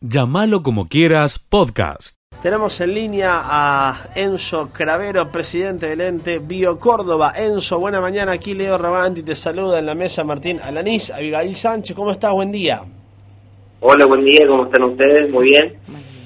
Llámalo como quieras, podcast. Tenemos en línea a Enzo Cravero, presidente del ente Bio Córdoba. Enzo, buena mañana. Aquí Leo Rabanti te saluda en la mesa Martín Alanís, Abigail Sánchez. ¿Cómo estás? Buen día. Hola, buen día. ¿Cómo están ustedes? Muy bien.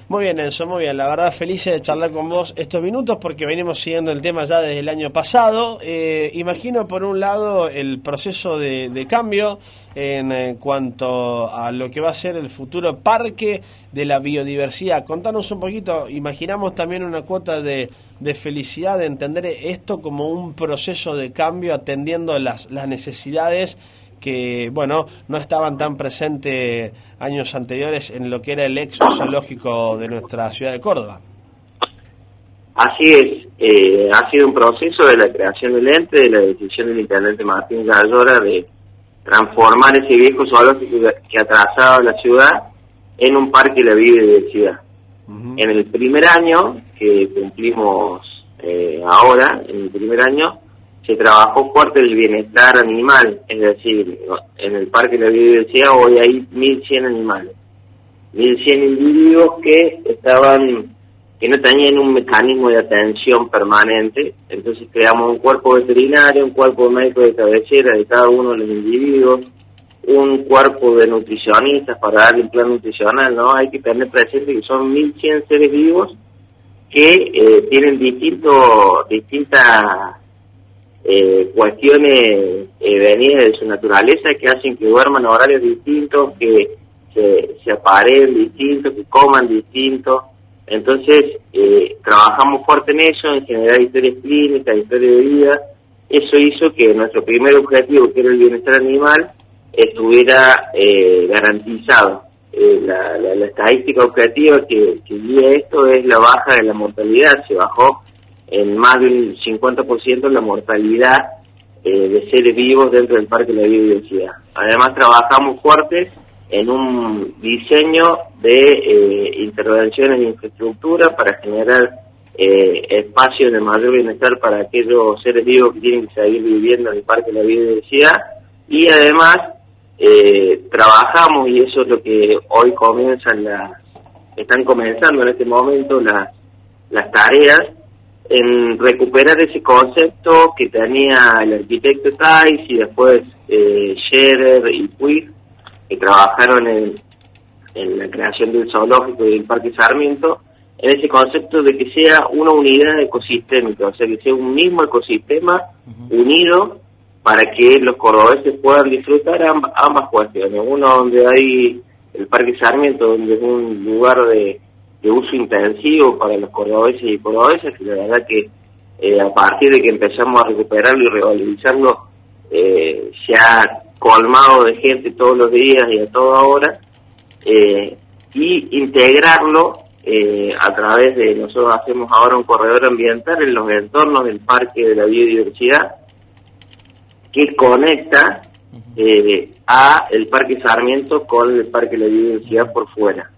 Muy bien, Enzo, muy bien. La verdad, felices de charlar con vos estos minutos porque venimos siguiendo el tema ya desde el año pasado. Eh, imagino, por un lado, el proceso de, cambio en, eh, cuanto a lo que va a ser el futuro parque de la biodiversidad. Contanos un poquito, imaginamos también una cuota de, de felicidad de entender esto como un proceso de cambio atendiendo las, las necesidades que, bueno, no estaban tan presentes años anteriores en lo que era el ex zoológico de nuestra ciudad de Córdoba. Así es, eh, ha sido un proceso de la creación del ente, de la decisión del intendente Martín Gallora de transformar ese viejo zoológico que atrasaba la ciudad en un parque de la biodiversidad. En el primer año, que cumplimos eh, ahora, en el primer año, se trabajó fuerte el bienestar animal, es decir, en el Parque de la Biodiversidad hoy hay 1.100 animales, 1.100 individuos que estaban, que no tenían un mecanismo de atención permanente, entonces creamos un cuerpo veterinario, un cuerpo médico de cabecera de cada uno de los individuos, un cuerpo de nutricionistas para darle un plan nutricional, ¿no? Hay que tener presente que son 1.100 seres vivos que eh, tienen distintos, distintas eh, cuestiones eh, venidas de su naturaleza que hacen que duerman horarios distintos, que se, se aparen distintos, que coman distintos. Entonces, eh, trabajamos fuerte en eso, en generar historias clínicas, historias de vida. Eso hizo que nuestro primer objetivo, que era el bienestar animal, estuviera eh, garantizado. Eh, la, la, estadística objetiva que guía esto es la baja de la mortalidad. Se bajó en más del 50% la mortalidad eh, de seres vivos dentro del Parque de la Biodiversidad. Además trabajamos fuerte en un diseño de eh, intervenciones en infraestructura para generar eh, espacios de mayor bienestar para aquellos seres vivos que tienen que seguir viviendo en el Parque de la Biodiversidad y además eh, trabajamos y eso es lo que hoy comienzan las están comenzando en este momento las las tareas en recuperar ese concepto que tenía el arquitecto Thais y después eh, Scherer y Puig, que trabajaron en, en la creación del zoológico y del Parque Sarmiento, en ese concepto de que sea una unidad ecosistémica, o sea, que sea un mismo ecosistema unido para que los cordobeses puedan disfrutar ambas, ambas cuestiones. Uno donde hay el Parque Sarmiento, donde es un lugar de de uso intensivo para los cordobeses y cordobesas, que la verdad que eh, a partir de que empezamos a recuperarlo y revalorizarlo, eh, se ha colmado de gente todos los días y a toda hora, eh, y integrarlo a través de, nosotros hacemos ahora un corredor ambiental en los entornos del Parque de la Biodiversidad, que conecta a el Parque Sarmiento con el Parque de la Biodiversidad por fuera.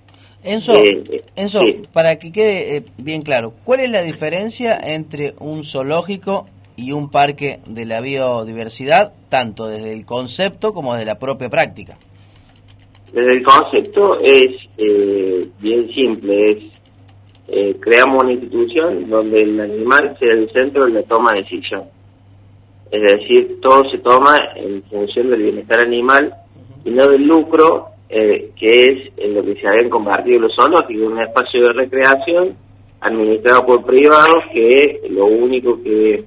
Enzo, eh, Enzo para que quede eh, bien claro, ¿cuál es la diferencia entre un zoológico y un parque de la biodiversidad, tanto desde el concepto como desde la propia práctica? Desde el concepto es eh, bien simple, es creamos una institución donde el animal sea el centro de la toma de decisión. Es decir, todo se toma en función del bienestar animal y no del lucro eh, que es en lo que se habían convertido los zoológicos, un espacio de recreación administrado por privados que lo único que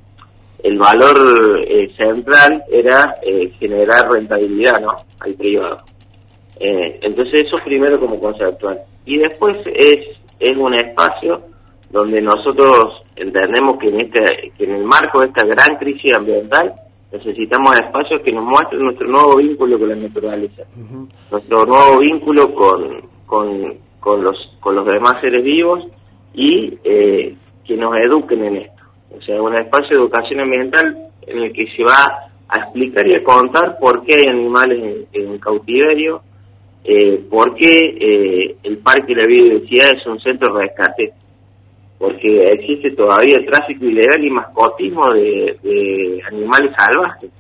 el valor eh, central era eh, generar rentabilidad ¿no? al privado. entonces eso primero como conceptual. Y después es, es un espacio donde nosotros entendemos que en, este, que en el marco de esta gran crisis ambiental necesitamos espacios que nos muestren nuestro nuevo vínculo con la naturaleza, nuestro nuevo vínculo con, con, con, los, con los demás seres vivos y eh, que nos eduquen en esto. O sea, un espacio de educación ambiental en el que se va a explicar y a contar por qué hay animales en, cautiverio, eh, por qué eh, el Parque de la Biodiversidad es un centro de rescate porque existe todavía tráfico ilegal y mascotismo de, animales salvajes.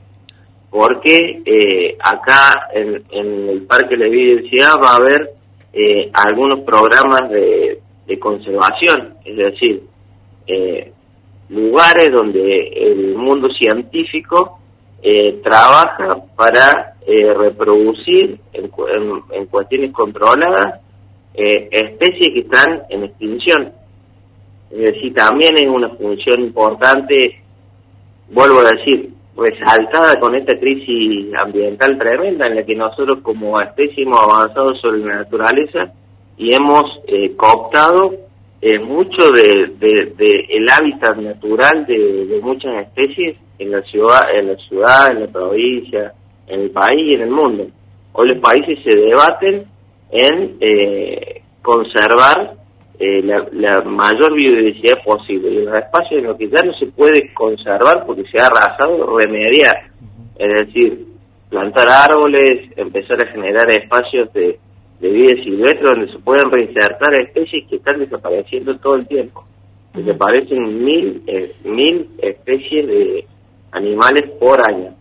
Porque eh, acá en, el Parque de la Evidencia va a haber eh, algunos programas de, conservación, es decir, eh, lugares donde el mundo científico trabaja para reproducir en, cuestiones controladas especies que están en extinción. Es decir, también es una función importante, vuelvo a decir, resaltada con esta crisis ambiental tremenda en la que nosotros como especie hemos avanzado sobre la naturaleza y hemos eh, cooptado eh, mucho de, el hábitat natural de, muchas especies en la ciudad, en la ciudad, en la provincia, en el país y en el mundo. Hoy los países se debaten en eh, conservar eh, la, mayor biodiversidad posible. Y los espacios en los que ya no se puede conservar porque se ha arrasado, remediar. Es decir, plantar árboles, empezar a generar espacios de, vida silvestre donde se pueden reinsertar especies que están desapareciendo todo el tiempo. Desaparecen mil, eh, mil especies de animales por año.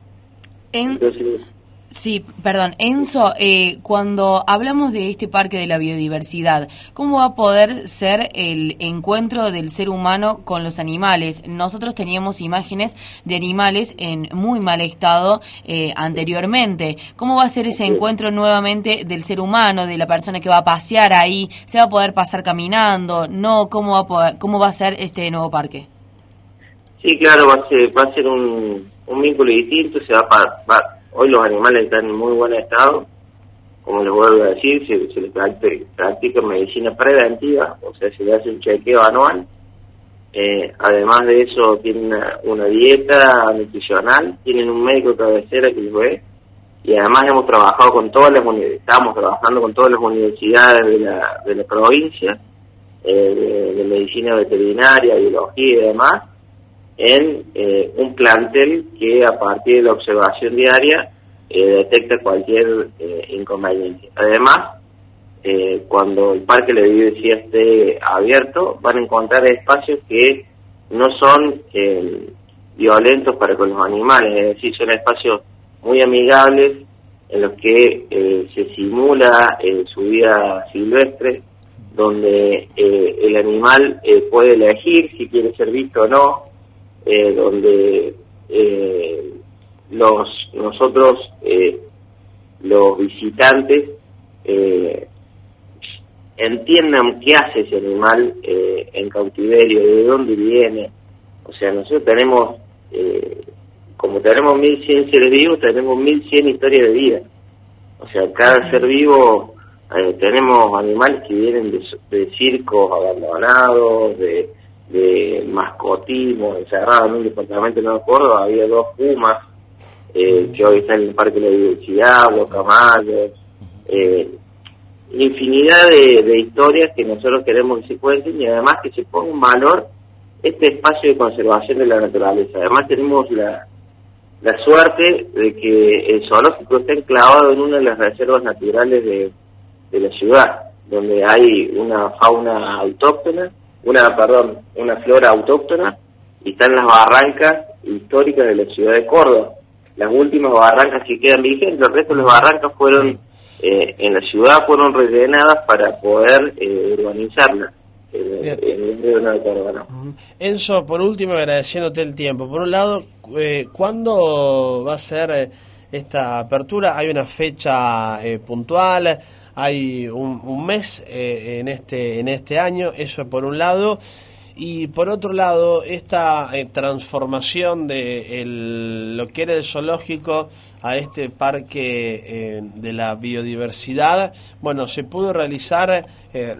Entonces, Sí, perdón. Enzo, eh, cuando hablamos de este parque de la biodiversidad, ¿cómo va a poder ser el encuentro del ser humano con los animales? Nosotros teníamos imágenes de animales en muy mal estado eh, anteriormente. ¿Cómo va a ser ese encuentro nuevamente del ser humano, de la persona que va a pasear ahí? ¿Se va a poder pasar caminando? ¿No? ¿Cómo va a, poder, cómo va a ser este nuevo parque? Sí, claro, va a ser, va a ser un, vínculo distinto, se va, va Hoy los animales están en muy buen estado, como les vuelvo a decir, se, les practica, medicina preventiva, o sea, se le hace un chequeo anual. Eh, además de eso, tienen una, dieta nutricional, tienen un médico de cabecera que les ve, y además hemos trabajado con todas las estamos trabajando con todas las universidades de la, de la provincia, eh, de, medicina veterinaria, biología y demás, en eh, un plantel que a partir de la observación diaria eh, detecta cualquier eh, inconveniente. Además, cuando el parque de biodiversidad esté abierto, van a encontrar espacios que no son violentos para con los animales, es decir, son espacios muy amigables en los que se simula su vida silvestre, donde el animal puede elegir si quiere ser visto o no, eh, donde eh, los nosotros eh, los visitantes entiendan qué hace ese animal en cautiverio, de dónde viene. O sea, nosotros tenemos, como tenemos 1100 seres vivos, tenemos 1100 historias de vida. O sea, cada ser vivo tenemos animales que vienen de, de circos abandonados, de, de mascotismo encerrado en un departamento de Nueva Córdoba, había dos pumas eh, que hoy están en el Parque de la Diversidad, eh, infinidad de, historias que nosotros queremos que se cuenten y además que se ponga en valor este espacio de conservación de la naturaleza. Además tenemos la, la suerte de que el zoológico está enclavado en una de las reservas naturales de, de la ciudad, donde hay una fauna autóctona una, perdón, una flora autóctona y están las barrancas históricas de la ciudad de Córdoba. Las últimas barrancas que quedan vigentes, el resto de las barrancas fueron eh, en la ciudad fueron rellenadas para poder eh, urbanizarlas. Enzo, por último, agradeciéndote el tiempo. Por un lado, eh, ¿cuándo va a ser eh, esta apertura? ¿Hay una fecha puntual? Hay un, mes eh, en, este, en este año, eso por un lado. Y por otro lado, esta eh, transformación de lo que era el zoológico a este parque eh, de la biodiversidad, bueno, se pudo realizar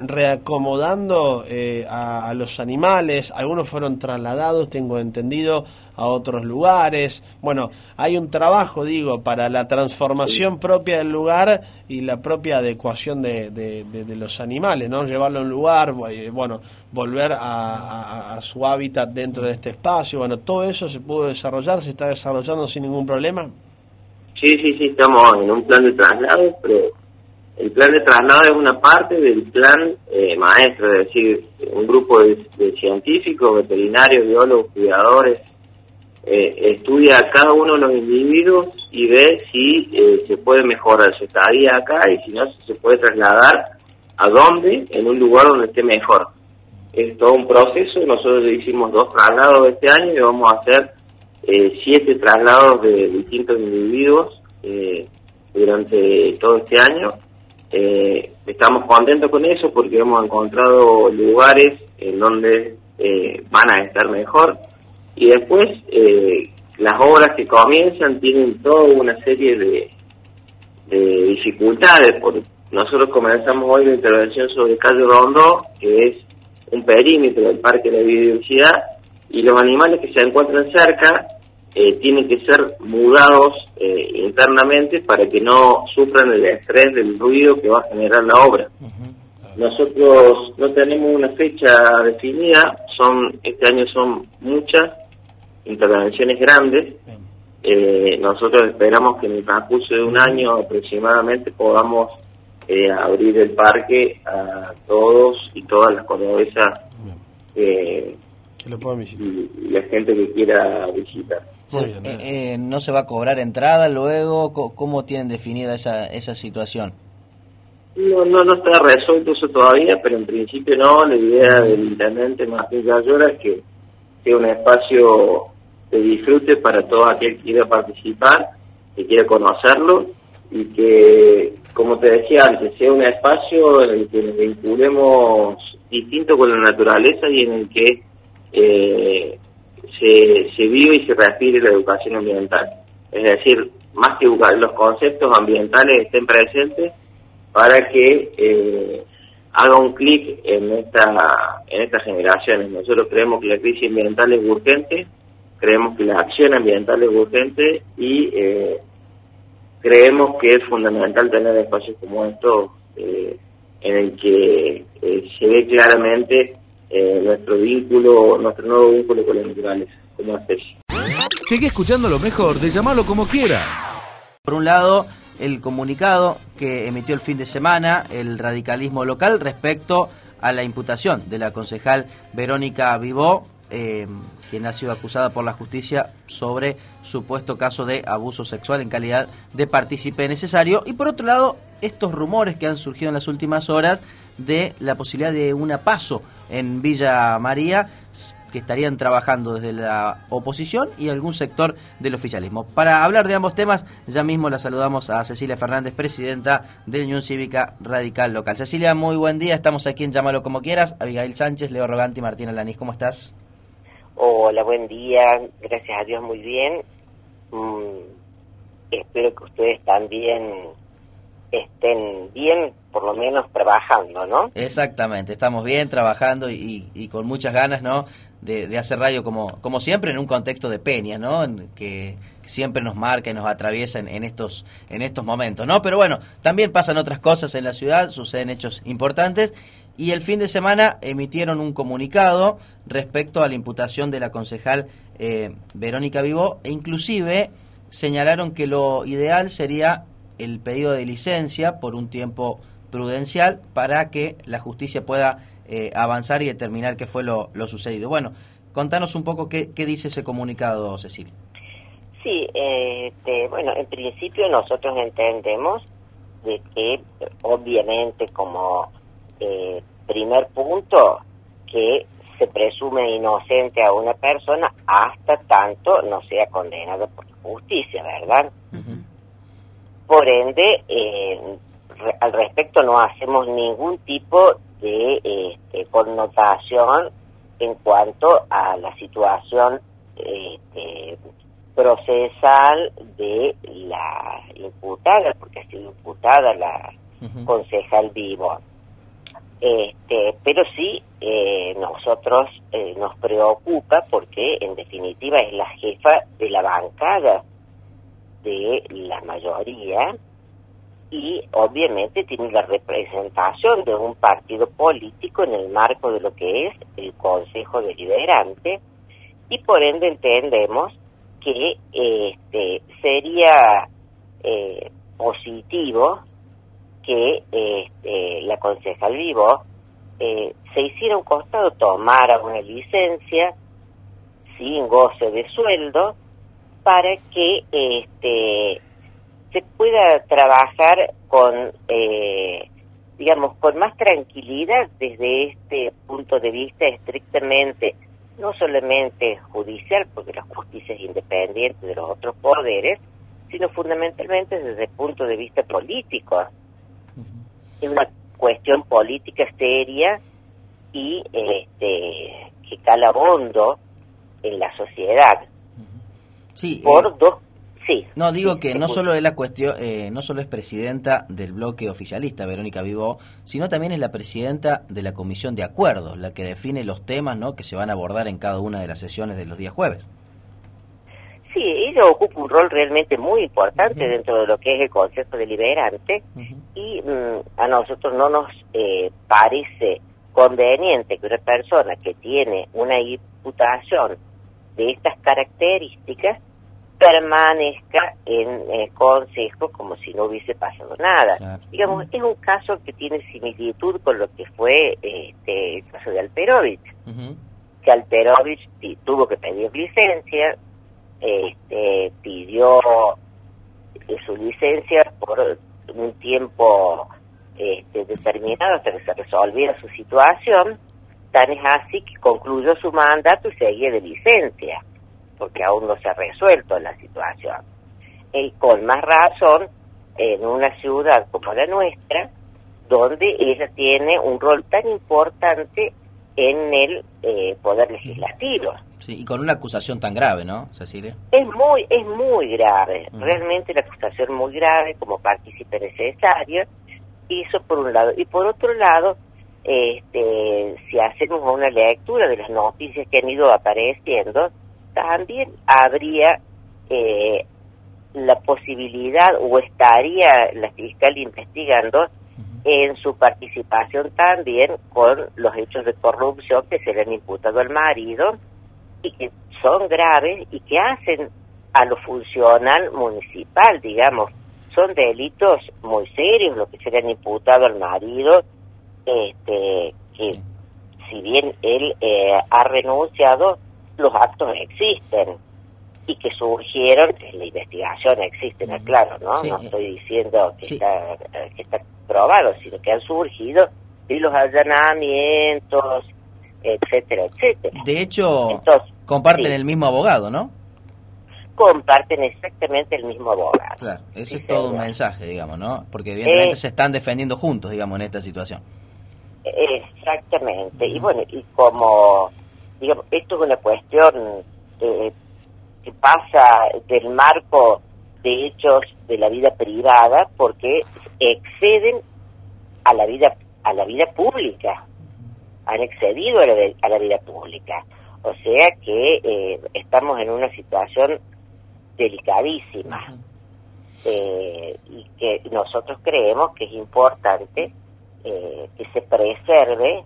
reacomodando a, los animales, algunos fueron trasladados, tengo entendido, a otros lugares. Bueno, hay un trabajo, digo, para la transformación propia del lugar y la propia adecuación de, de, los animales, ¿no? Llevarlo a un lugar, eh, bueno, volver a, su hábitat dentro de este espacio, bueno, todo eso se pudo desarrollar, se está desarrollando sin ningún problema. Sí, sí, sí, estamos en un plan de traslado, pero el plan de traslado es una parte del plan eh, maestro, es decir, un grupo de científicos, veterinarios, biólogos, cuidadores, eh, estudia a cada uno de los individuos y ve si eh, se puede mejorar su estadía acá y si no, si se puede trasladar a dónde, en un lugar donde esté mejor. Es todo un proceso, nosotros hicimos dos traslados este año y vamos a hacer eh, siete traslados de distintos individuos eh, durante todo este año. Eh, estamos contentos con eso porque hemos encontrado lugares en donde van a estar mejor y después las obras que comienzan tienen toda una serie de, de dificultades. Por, nosotros comenzamos hoy la intervención sobre Calle Rondó, que es un perímetro del Parque de la Biodiversidad, y los animales que se encuentran cerca eh, tienen que ser mudados eh, internamente para que no sufran el estrés del ruido que va a generar la obra. Nosotros no tenemos una fecha definida, son este año son muchas intervenciones grandes. Eh, nosotros esperamos que en el transcurso de un año aproximadamente podamos eh, abrir el parque a todos y todas las cordobesas eh, y, la gente que quiera visitar. Eh, ¿No se va a cobrar entrada luego? ¿Cómo tienen definida esa, esa situación? No, no, no está resuelto eso todavía, pero en principio no. La idea del intendente Martín Gallora es que sea un espacio de disfrute para todo aquel que quiera participar, que quiera conocerlo y que como te decía antes, sea un espacio en el que nos vinculemos distinto con la naturaleza y en el que eh, se, se vive y se respire la educación ambiental. Es decir, más que los conceptos ambientales estén presentes para que eh, haga un clic en esta en estas generaciones. Nosotros creemos que la crisis ambiental es urgente, creemos que la acción ambiental es urgente y eh, creemos que es fundamental tener espacios como estos eh, en el que se ve claramente eh, nuestro vínculo, nuestro nuevo vínculo con los naturales como especie. Sigue escuchando lo mejor de llamarlo como quieras. Por un lado, el comunicado que emitió el fin de semana el radicalismo local respecto a la imputación de la concejal Verónica Vivó eh, quien ha sido acusada por la justicia sobre supuesto caso de abuso sexual en calidad de partícipe necesario. Y por otro lado, estos rumores que han surgido en las últimas horas de la posibilidad de una paso en Villa María que estarían trabajando desde la oposición y algún sector del oficialismo. Para hablar de ambos temas, ya mismo la saludamos a Cecilia Fernández, presidenta de Unión Cívica Radical Local. Cecilia, muy buen día, estamos aquí en Llámalo como quieras. Abigail Sánchez, Leo Rogante y Martín Alanis, ¿cómo estás? Hola, buen día. Gracias a Dios, muy bien. Mm, espero que ustedes también estén bien, por lo menos trabajando, ¿no? Exactamente, estamos bien trabajando y, con muchas ganas, ¿no? De, hacer radio como, como siempre en un contexto de peña, ¿no? que siempre nos marca y nos atraviesa en, estos, en estos momentos, ¿no? Pero bueno, también pasan otras cosas en la ciudad, suceden hechos importantes y el fin de semana emitieron un comunicado respecto a la imputación de la concejal eh, Verónica Vivó e inclusive señalaron que lo ideal sería el pedido de licencia por un tiempo prudencial para que la justicia pueda eh, avanzar y determinar qué fue lo, sucedido. Bueno, contanos un poco qué, qué dice ese comunicado, Cecilia. Sí, este, bueno, en principio nosotros entendemos de que obviamente como eh, primer punto, que se presume inocente a una persona hasta tanto no sea condenado por justicia, ¿verdad? Por ende, eh, al respecto no hacemos ningún tipo de este, connotación en cuanto a la situación este, procesal de la imputada, porque ha sido imputada la concejal vivo. Este, pero sí, eh, nosotros eh, nos preocupa porque en definitiva es la jefa de la bancada de la mayoría y obviamente tiene la representación de un partido político en el marco de lo que es el Consejo Deliberante y por ende entendemos que este, sería eh, positivo que este, la concejal Vivo eh, se hiciera un costado, tomara una licencia sin goce de sueldo para que este, se pueda trabajar con eh, digamos, con más tranquilidad desde este punto de vista estrictamente, no solamente judicial, porque la justicia es independiente de los otros poderes, sino fundamentalmente desde el punto de vista político. Es una cuestión política seria y este, que cala hondo en la sociedad. Sí, por eh, dos Sí. No, digo que no solo es la cuestión, eh, no solo es presidenta del bloque oficialista, Verónica Vivó, sino también es la presidenta de la comisión de acuerdos, la que define los temas ¿no? que se van a abordar en cada una de las sesiones de los días jueves. Sí, ella ocupa un rol realmente muy importante dentro de lo que es el Consejo Deliberante y mm, a nosotros no nos eh, parece conveniente que una persona que tiene una imputación de estas características permanezca en el Consejo como si no hubiese pasado nada. Digamos, es un caso que tiene similitud con lo que fue este, el caso de Alperovich, que Alperovich tuvo que pedir licencia, este, pidió su licencia por un tiempo este, determinado hasta que se resolviera su situación, tan es así que concluyó su mandato y seguía de licencia porque aún no se ha resuelto la situación. Y con más razón, en una ciudad como la nuestra, donde ella tiene un rol tan importante en el eh, poder legislativo. Sí, y con una acusación tan grave, ¿no, Cecilia? Es muy, es muy grave, realmente la acusación muy grave como partícipe necesario, eso por un lado. Y por otro lado, este, si hacemos una lectura de las noticias que han ido apareciendo, también habría eh, la posibilidad o estaría la fiscal investigando en su participación también con los hechos de corrupción que se le han imputado al marido y que son graves y que hacen a lo funcional municipal, digamos, son delitos muy serios lo que se le han imputado al marido, este, que si bien él eh, ha renunciado, los actos existen y que surgieron, en la investigación existen, claro, ¿no? No estoy diciendo que, está, que está probado, sino que han surgido y los allanamientos, etcétera, etcétera. De hecho, comparten el mismo abogado, ¿no? Comparten exactamente el mismo abogado. Claro, ese es todo un mensaje, digamos, ¿no? Porque evidentemente se están defendiendo juntos, digamos, en esta situación. Exactamente. Y bueno, y como digamos, esto es una cuestión que pasa del marco de hechos de la vida privada porque exceden a la vida a la vida pública. Han excedido a la, vida pública. O sea que eh, estamos en una situación delicadísima. Eh, y que nosotros creemos que es importante eh, que se preserve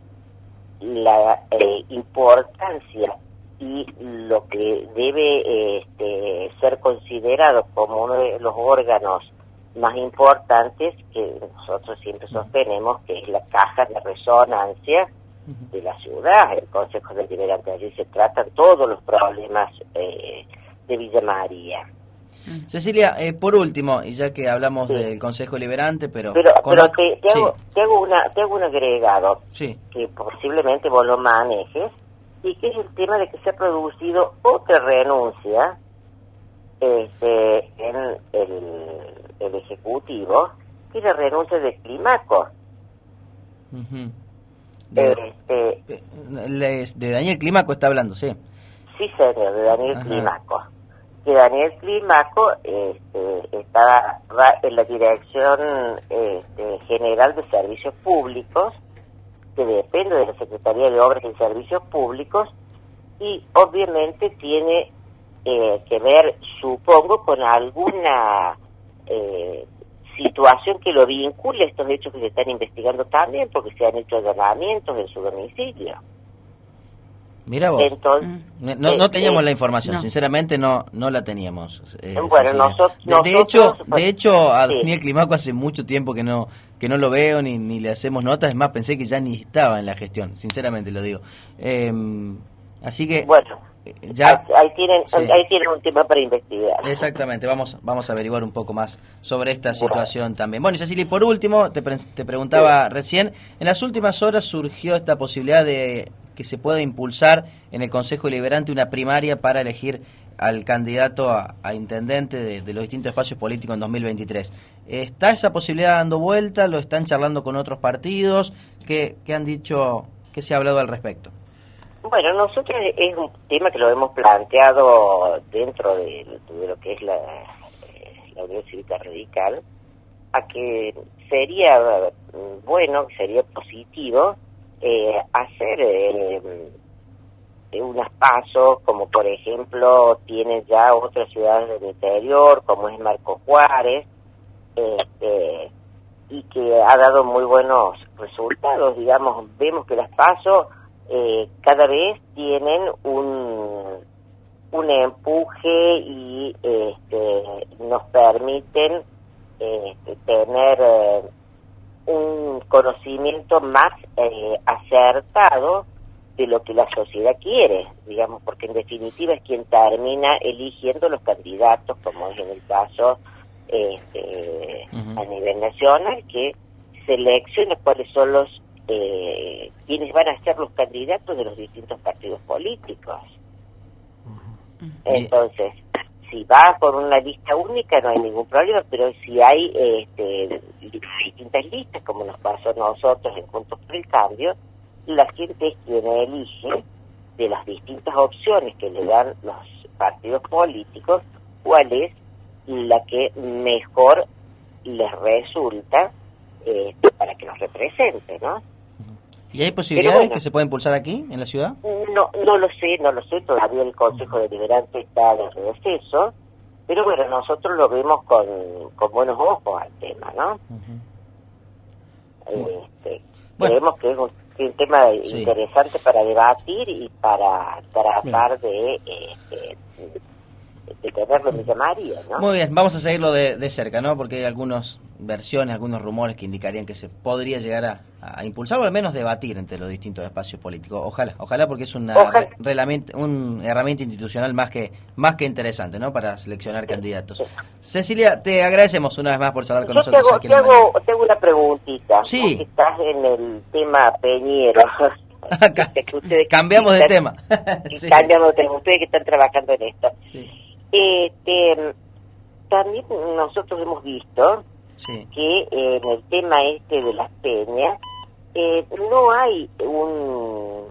la eh, importancia y lo que debe este, ser considerado como uno de los órganos más importantes que nosotros siempre sostenemos, que es la caja de resonancia de la ciudad, el Consejo Deliberante. Allí se tratan todos los problemas eh, de Villa María. Cecilia, eh, por último, y ya que hablamos del Consejo Liberante, pero... Pero, te, hago, una, te hago un agregado. Que posiblemente vos lo manejes y que es el tema de que se ha producido otra renuncia este, en el, Ejecutivo, que es la renuncia de Climaco. Este, de, Daniel Climaco está hablando, sí. Sí, señor, de Daniel Climaco que Daniel Climaco este, está en la Dirección este, General de Servicios Públicos, que depende de la Secretaría de Obras y Servicios Públicos, y obviamente tiene eh, que ver, supongo, con alguna eh, situación que lo vincule a estos hechos que se están investigando también, porque se han hecho allanamientos en su domicilio. Mira vos. Mm. no, no teníamos la información, sinceramente no no la teníamos. Eh, bueno, nosotros, de, hecho, de hecho a Daniel Climaco hace mucho tiempo que no que no lo veo ni, ni le hacemos notas, es más pensé que ya ni estaba en la gestión, sinceramente lo digo. Em, así que Bueno, ya ahí, tienen ahí tienen un tema para investigar exactamente vamos vamos a averiguar un poco más sobre esta situación también bueno y Cecilia por último te, te preguntaba recién en las últimas horas surgió esta posibilidad de que se pueda impulsar en el Consejo Deliberante una primaria para elegir al candidato a, intendente de, los distintos espacios políticos en 2023. ¿Está esa posibilidad dando vuelta? ¿Lo están charlando con otros partidos? ¿Qué, qué han dicho? ¿Qué se ha hablado al respecto? Bueno, nosotros es un tema que lo hemos planteado dentro de, lo que es la, eh, la Unión Cívica Radical, a que sería mm, bueno, sería positivo eh, hacer eh, unas pasos, como por ejemplo tienen ya otras ciudades del interior, como es Marco Juárez, este, y que ha dado muy buenos resultados, digamos, vemos que las pasos eh, cada vez tienen un, un empuje y este, nos permiten este, tener eh, un conocimiento más eh, acertado de lo que la sociedad quiere, digamos, porque en definitiva es quien termina eligiendo los candidatos, como es en el caso este, a nivel nacional, que selecciona cuáles son los eh, quienes van a ser los candidatos de los distintos partidos políticos. Entonces, si va por una lista única no hay ningún problema, pero si hay este, distintas listas, como nos pasó a nosotros en Juntos por el Cambio, la gente es quien elige de las distintas opciones que le dan los partidos políticos cuál es la que mejor les resulta este, para que los represente, ¿no? ¿Y hay posibilidades que se pueda impulsar aquí, en la ciudad? No, no lo sé, no lo sé, todavía el Consejo Deliberante está de receso, pero bueno, nosotros lo vemos con, con buenos ojos al tema, ¿no? este, Creemos que es un, tema interesante para debatir y para tratar de, este, de llamaría, ¿no? Muy bien, vamos a seguirlo de, de cerca, ¿no? Porque hay algunos versiones, algunos rumores que indicarían que se podría llegar a, impulsar o al menos debatir entre los distintos espacios políticos. Ojalá, ojalá porque es una, herramienta institucional más que más que interesante, ¿no? Para seleccionar candidatos. Cecilia, te agradecemos una vez más por charlar con nosotros. Tengo, tengo, una preguntita. Sí. Estás en el tema Peñero. cambiamos de tema. Cambiamos de tema. Ustedes que están trabajando en esto. Este, también nosotros hemos visto que en el tema este de las peñas eh, no hay un,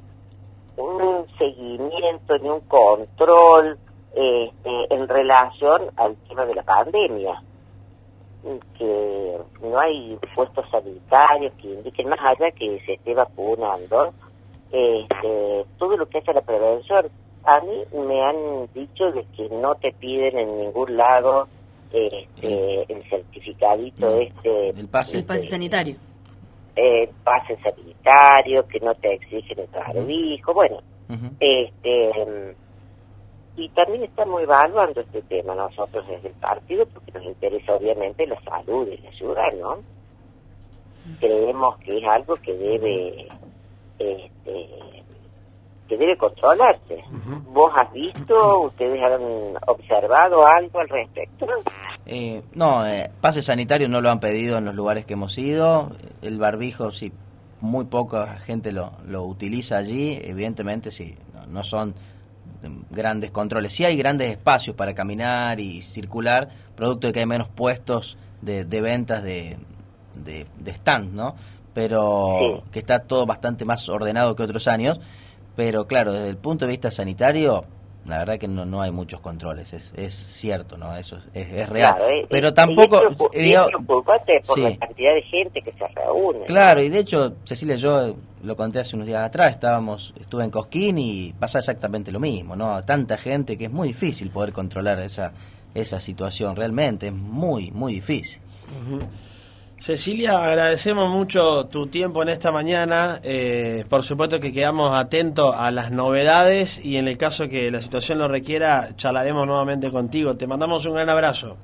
un seguimiento ni un control este, en relación al tema de la pandemia. Que no hay puestos sanitarios que indiquen más allá que se esté vacunando este, todo lo que hace la prevención a mí me han dicho de que no te piden en ningún lado este, el certificadito mm. este el pase, pase sanitario. el pase sanitario que no te exigen el barbijo bueno este y también estamos evaluando este tema nosotros desde el partido porque nos interesa obviamente la salud de la ciudad no creemos que es algo que debe este que debe controlarse. ¿Vos has visto, ustedes han observado algo al respecto? Eh, no, eh, pase sanitario no lo han pedido en los lugares que hemos ido. El barbijo, sí, muy poca gente lo, lo utiliza allí. Evidentemente, sí, no, son grandes controles. Sí hay grandes espacios para caminar y circular, producto de que hay menos puestos de, de ventas de, de, stand, ¿no? Pero que está todo bastante más ordenado que otros años pero claro, desde el punto de vista sanitario, la verdad que no, no hay muchos controles, es, es cierto, ¿no? Eso es, es, real. Eh, pero tampoco... Y es por la cantidad de gente que se reúne. Claro, y de hecho, Cecilia, yo lo conté hace unos días atrás, estábamos estuve en Cosquín y pasa exactamente lo mismo, ¿no? Tanta gente que es muy difícil poder controlar esa, esa situación, realmente, es muy, muy difícil. Cecilia, agradecemos mucho tu tiempo en esta mañana. Eh, por supuesto que quedamos atentos a las novedades y en el caso que la situación lo requiera, charlaremos nuevamente contigo. Te mandamos un gran abrazo.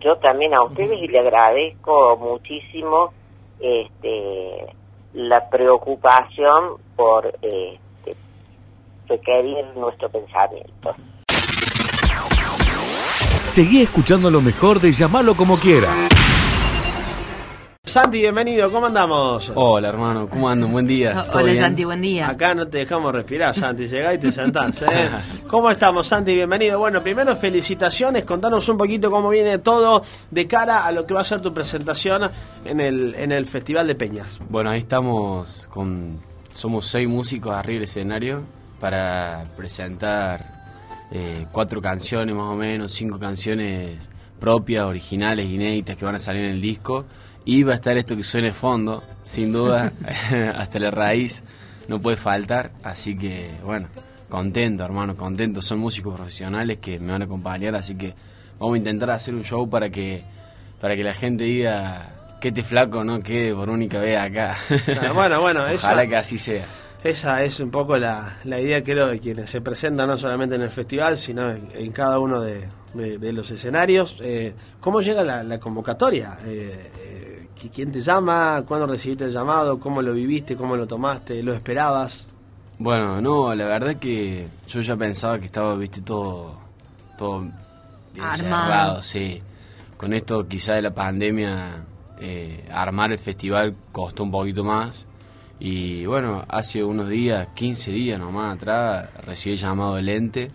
Yo también a ustedes y le agradezco muchísimo este, la preocupación por este, requerir nuestro pensamiento. Seguí escuchando lo mejor de llamarlo como quiera. Santi, bienvenido, ¿cómo andamos? Hola hermano, ¿cómo andan? Buen día. Hola Santi, buen día. Acá no te dejamos respirar, Santi, llegá y te sentás. ¿eh? ¿Cómo estamos, Santi? Bienvenido. Bueno, primero felicitaciones, contanos un poquito cómo viene todo de cara a lo que va a ser tu presentación en el, en el Festival de Peñas. Bueno, ahí estamos con, somos seis músicos arriba del escenario para presentar eh, cuatro canciones más o menos, cinco canciones propias, originales, inéditas que van a salir en el disco y va a estar esto que suene fondo, sin duda, hasta la raíz, no puede faltar. Así que, bueno, contento, hermano, contento. Son músicos profesionales que me van a acompañar, así que vamos a intentar hacer un show para que, para que la gente diga que este flaco no quede por única vez acá. bueno, bueno, Ojalá que así sea. Esa es un poco la, la idea, creo, de quienes se presentan no solamente en el festival, sino en, cada uno de, los escenarios. Eh, ¿Cómo llega la, convocatoria? Eh, eh, ¿Quién te llama? ¿Cuándo recibiste el llamado? ¿Cómo lo viviste? ¿Cómo lo tomaste? ¿Lo esperabas? Bueno, no, la verdad que yo ya pensaba que estaba, viste, todo, todo cerrado, sí. Con esto quizá de la pandemia, armar el festival costó un poquito más y bueno, hace unos días, 15 días nomás atrás, recibí el llamado del ente,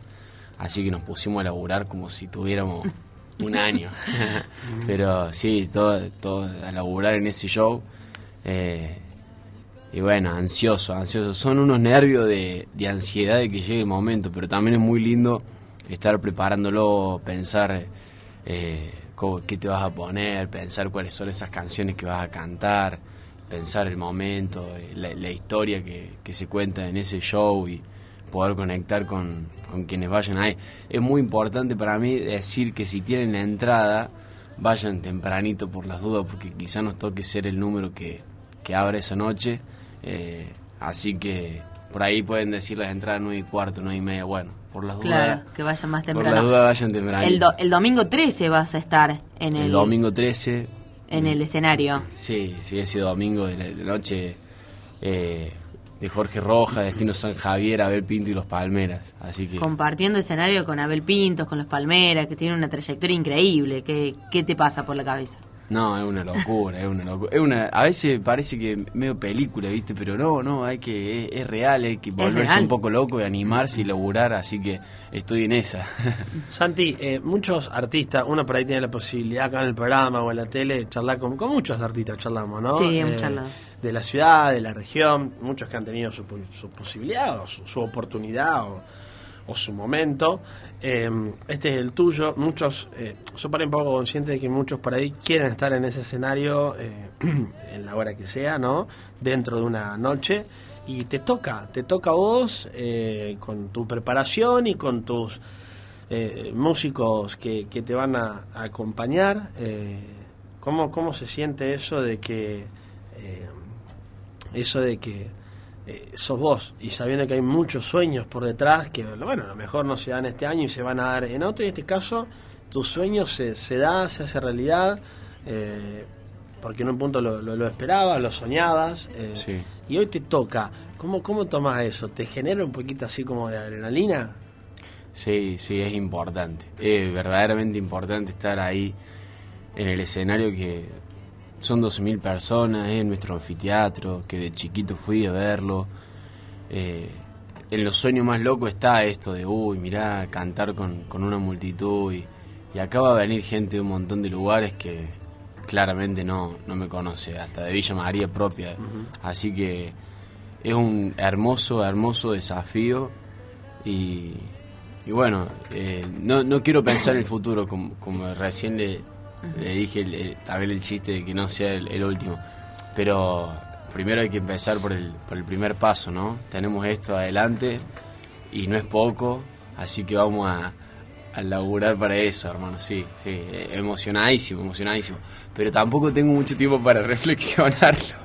así que nos pusimos a laburar como si tuviéramos un año. Pero sí, todo, todo a laburar en ese show. Eh, y bueno, ansioso, ansioso. Son unos nervios de, de ansiedad de que llegue el momento, pero también es muy lindo estar preparándolo, pensar eh, qué te vas a poner, pensar cuáles son esas canciones que vas a cantar pensar el momento, eh, la, historia que, se cuenta en ese show y poder conectar con, quienes vayan ahí. Es muy importante para mí decir que si tienen la entrada, vayan tempranito por las dudas, porque quizá nos toque ser el número que, que abre esa noche. Eh, así que por ahí pueden decir las entradas 9 y cuarto, 9 y media. Bueno, por las dudas. Claro, que vayan más temprano. Por las dudas vayan temprano. El, el domingo 13 vas a estar en el. El domingo 13 en el escenario. Sí, sí, ese domingo de la noche eh, de Jorge Roja, Destino San Javier, Abel Pinto y los Palmeras. Así que compartiendo escenario con Abel Pinto, con los Palmeras, que tiene una trayectoria increíble. ¿Qué, qué te pasa por la cabeza? No, es una locura, es una locura. Es una, a veces parece que medio película, ¿viste? Pero no, no, hay que es, real, hay que volverse un poco loco y animarse y laburar, así que estoy en esa. Santi, eh, muchos artistas, uno por ahí tiene la posibilidad acá en el programa o en la tele de charlar con, con muchos artistas, charlamos, ¿no? Sí, hemos eh, De la ciudad, de la región, muchos que han tenido su, su posibilidad o su, oportunidad o, su momento. Em, este es el tuyo. Muchos, eh, yo paré un poco consciente de que muchos por ahí quieren estar en ese escenario eh, en la hora que sea, ¿no? Dentro de una noche. Y te toca, te toca a vos eh, con tu preparación y con tus músicos que, que, te van a, acompañar. ¿cómo, ¿Cómo se siente eso de que eso de que eh, sos vos y sabiendo que hay muchos sueños por detrás que bueno a lo mejor no se dan este año y se van a dar en otro y en este caso tu sueño se, se da se hace realidad eh, porque en un punto lo, lo, esperabas lo soñabas eh, y hoy te toca ¿Cómo, ¿cómo tomas eso? ¿te genera un poquito así como de adrenalina? Sí, sí, es importante es verdaderamente importante estar ahí en el escenario que son 12.000 personas en nuestro anfiteatro, que de chiquito fui a verlo. Eh, en los sueños más locos está esto de, uy, mirá, cantar con, una multitud. Y, y, acá va a venir gente de un montón de lugares que claramente no, no me conoce, hasta de Villa María propia. Así que es un hermoso, hermoso desafío. Y, y bueno, eh, no, no quiero pensar en el futuro, como, como recién le, le dije el, también el chiste de que no sea el, último. Pero primero hay que empezar por el, por el primer paso, ¿no? Tenemos esto adelante y no es poco, así que vamos a, a laburar para eso, hermano. Sí, sí, emocionadísimo, emocionadísimo. Pero tampoco tengo mucho tiempo para reflexionarlo.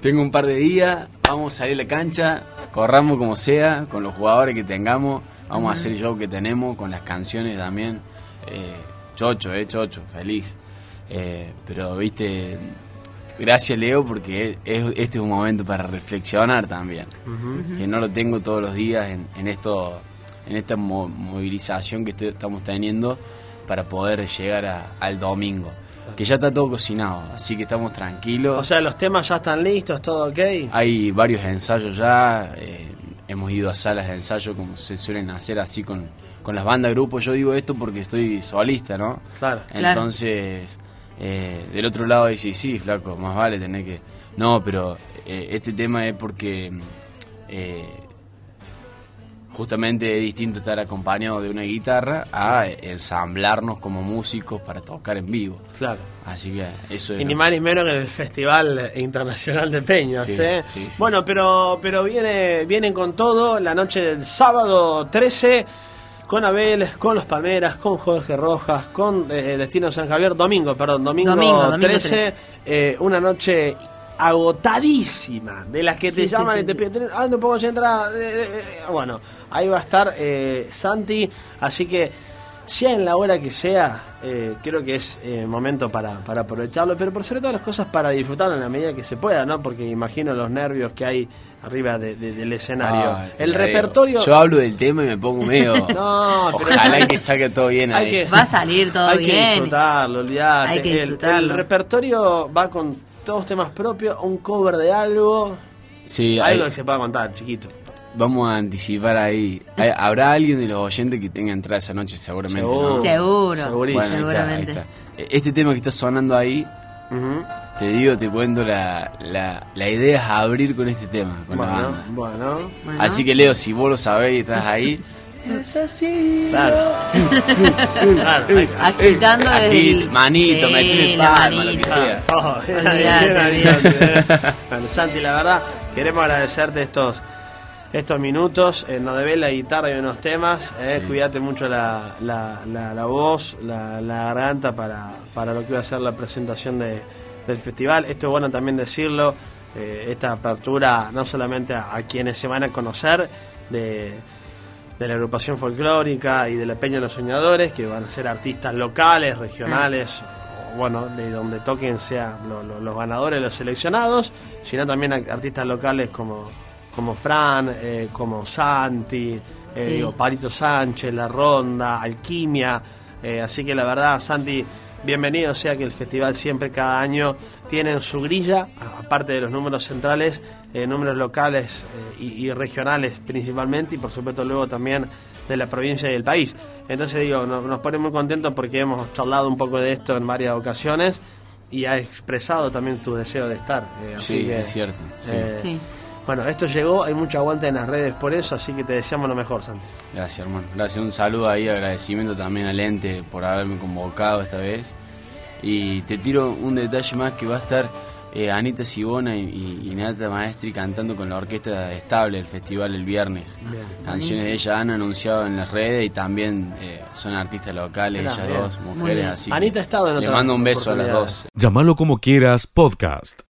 tengo un par de días, vamos a salir a la cancha, corramos como sea, con los jugadores que tengamos, vamos a hacer el show que tenemos, con las canciones también. Eh, chocho, eh, chocho, feliz. Eh, pero, viste, gracias Leo porque este es un momento para reflexionar también. Que no lo tengo todos los días en, esto, en esta movilización que estamos teniendo para poder llegar al domingo. Que ya está todo cocinado, así que estamos tranquilos. O sea, los temas ya están listos, todo ok. Hay varios ensayos ya, eh, hemos ido a salas de ensayo como se suelen hacer así con, con las bandas grupos. Yo digo esto porque estoy solista, ¿no? Claro. Entonces, eh, del otro lado dice, sí, flaco, más vale tener que... No, pero eh, este tema es porque justamente es distinto estar acompañado de una guitarra a ensamblarnos como músicos para tocar en vivo. Claro. Así que eso es Y ni más ni menos que en el Festival Internacional de Peñas, ¿eh? bueno, pero pero viene vienen con todo la noche del sábado 13 con Abel, con los Palmeras, con Jorge Rojas, con eh, Destino San Javier, domingo, perdón, domingo, 13, eh, una noche agotadísima, de las que te llaman y te piden, ah, no puedo entrar, bueno, Ahí va a estar eh, Santi, así que sea en la hora que sea, eh, creo que es eh, momento para, para aprovecharlo, pero por sobre todas las cosas para disfrutarlo en la medida que se pueda, ¿no? Porque imagino los nervios que hay arriba del escenario. Ah, el repertorio... Yo hablo del tema y me pongo medio... no, Ojalá que salga todo bien ahí. va a salir todo bien. Hay que disfrutarlo. El, repertorio va con todos temas propios, un cover de algo... Sí, algo que se pueda contar, chiquito vamos a anticipar ahí. ¿Habrá alguien de los oyentes que tenga entrada esa noche seguramente? Seguro. seguramente. Este tema que está sonando ahí, te digo, te cuento, la, la, idea es abrir con este tema, con bueno, la banda. Bueno. Así que Leo, si vos lo sabés y estás ahí... Es así. Claro. claro Agitando desde Manito, sí, metí el palma, lo que sea. Oh, bueno, Santi, la verdad, queremos agradecerte estos estos minutos. Eh, nos debe la guitarra y unos temas. Eh, Cuídate mucho la, la, la, voz, la, garganta para, para lo que va a ser la presentación de, del festival. Esto es bueno también decirlo. Eh, esta apertura no solamente a, quienes se van a conocer de, de la agrupación folclórica y de la Peña de los Soñadores, que van a ser artistas locales, regionales, bueno, de donde toquen sea los ganadores, los seleccionados, sino también artistas locales como como Fran, eh, como Santi, eh, Parito Sánchez, La Ronda, Alquimia. Eh, así que la verdad, Santi, bienvenido sea que el festival siempre cada año tiene en su grilla, aparte de los números centrales, números locales y, regionales principalmente, y por supuesto luego también de la provincia y del país. Entonces digo, nos, pone muy contentos porque hemos charlado un poco de esto en varias ocasiones y ha expresado también tu deseo de estar. sí, es cierto. sí. Bueno, esto llegó, hay mucho aguante en las redes por eso, así que te deseamos lo mejor, Santi. Gracias, hermano. Gracias, un saludo ahí, agradecimiento también al ente por haberme convocado esta vez. Y te tiro un detalle más que va a estar eh, Anita Sibona y, Nata Maestri cantando con la orquesta estable el festival el viernes. Canciones de ella han anunciado en las redes y también eh, son artistas locales, ellas dos, mujeres así. Anita ha estado en Le mando un beso a las dos. Llámalo como quieras, podcast.